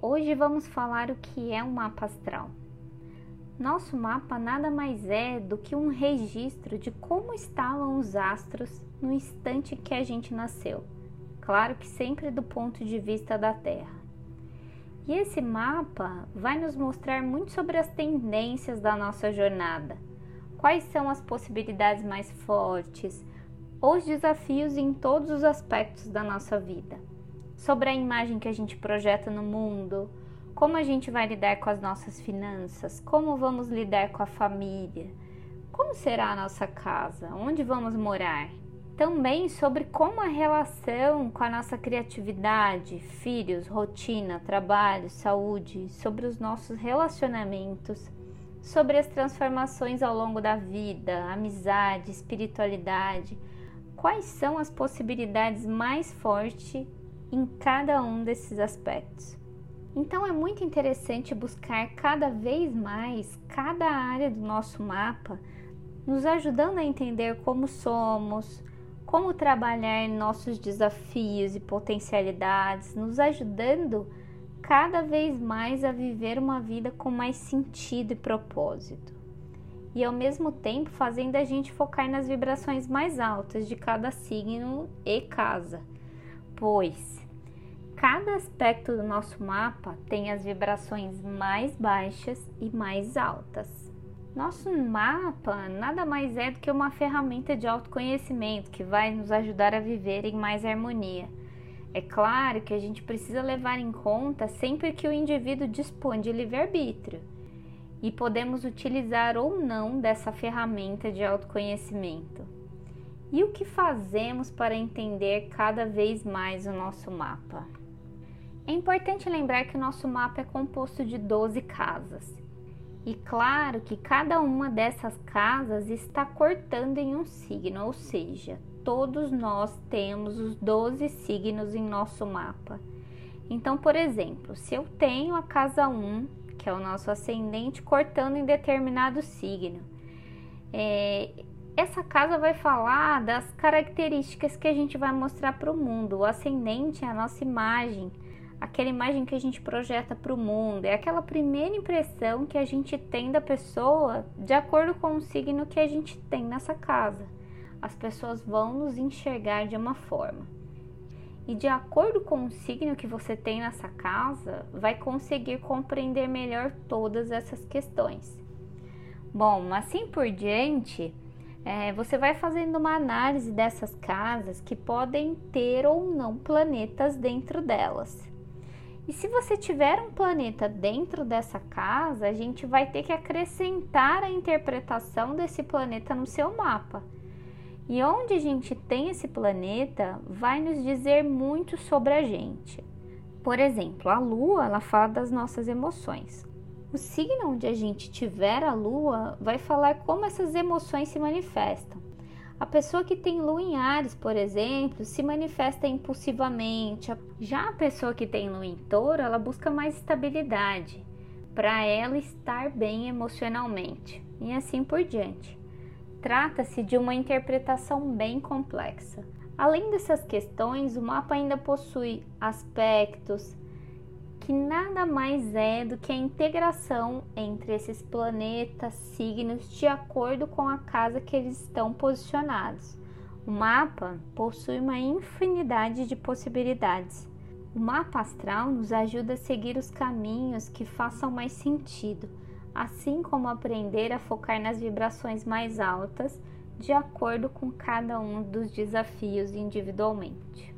Hoje vamos falar o que é um mapa astral. Nosso mapa nada mais é do que um registro de como estavam os astros no instante que a gente nasceu. Claro que sempre do ponto de vista da Terra. E esse mapa vai nos mostrar muito sobre as tendências da nossa jornada. Quais são as possibilidades mais fortes, os desafios em todos os aspectos da nossa vida sobre a imagem que a gente projeta no mundo, como a gente vai lidar com as nossas finanças, como vamos lidar com a família, como será a nossa casa, onde vamos morar. Também sobre como a relação com a nossa criatividade, filhos, rotina, trabalho, saúde, sobre os nossos relacionamentos, sobre as transformações ao longo da vida, amizade, espiritualidade, quais são as possibilidades mais fortes em cada um desses aspectos. Então é muito interessante buscar cada vez mais cada área do nosso mapa, nos ajudando a entender como somos, como trabalhar nossos desafios e potencialidades, nos ajudando cada vez mais a viver uma vida com mais sentido e propósito. E ao mesmo tempo fazendo a gente focar nas vibrações mais altas de cada signo e casa pois cada aspecto do nosso mapa tem as vibrações mais baixas e mais altas. Nosso mapa nada mais é do que uma ferramenta de autoconhecimento que vai nos ajudar a viver em mais harmonia. É claro que a gente precisa levar em conta sempre que o indivíduo dispõe de livre-arbítrio e podemos utilizar ou não dessa ferramenta de autoconhecimento. E o que fazemos para entender cada vez mais o nosso mapa? É importante lembrar que o nosso mapa é composto de 12 casas. E claro que cada uma dessas casas está cortando em um signo, ou seja, todos nós temos os 12 signos em nosso mapa. Então, por exemplo, se eu tenho a casa 1, que é o nosso ascendente, cortando em determinado signo, é, essa casa vai falar das características que a gente vai mostrar para o mundo. O ascendente é a nossa imagem, aquela imagem que a gente projeta para o mundo, é aquela primeira impressão que a gente tem da pessoa de acordo com o signo que a gente tem nessa casa. As pessoas vão nos enxergar de uma forma. E de acordo com o signo que você tem nessa casa, vai conseguir compreender melhor todas essas questões. Bom, assim por diante, é, você vai fazendo uma análise dessas casas que podem ter ou não planetas dentro delas. E se você tiver um planeta dentro dessa casa, a gente vai ter que acrescentar a interpretação desse planeta no seu mapa. E onde a gente tem esse planeta vai nos dizer muito sobre a gente. Por exemplo, a Lua, ela fala das nossas emoções. O signo onde a gente tiver a lua vai falar como essas emoções se manifestam. A pessoa que tem lua em Ares, por exemplo, se manifesta impulsivamente. Já a pessoa que tem lua em Touro, ela busca mais estabilidade para ela estar bem emocionalmente e assim por diante. Trata-se de uma interpretação bem complexa. Além dessas questões, o mapa ainda possui aspectos, que nada mais é do que a integração entre esses planetas, signos, de acordo com a casa que eles estão posicionados. O mapa possui uma infinidade de possibilidades. O mapa astral nos ajuda a seguir os caminhos que façam mais sentido, assim como aprender a focar nas vibrações mais altas, de acordo com cada um dos desafios individualmente.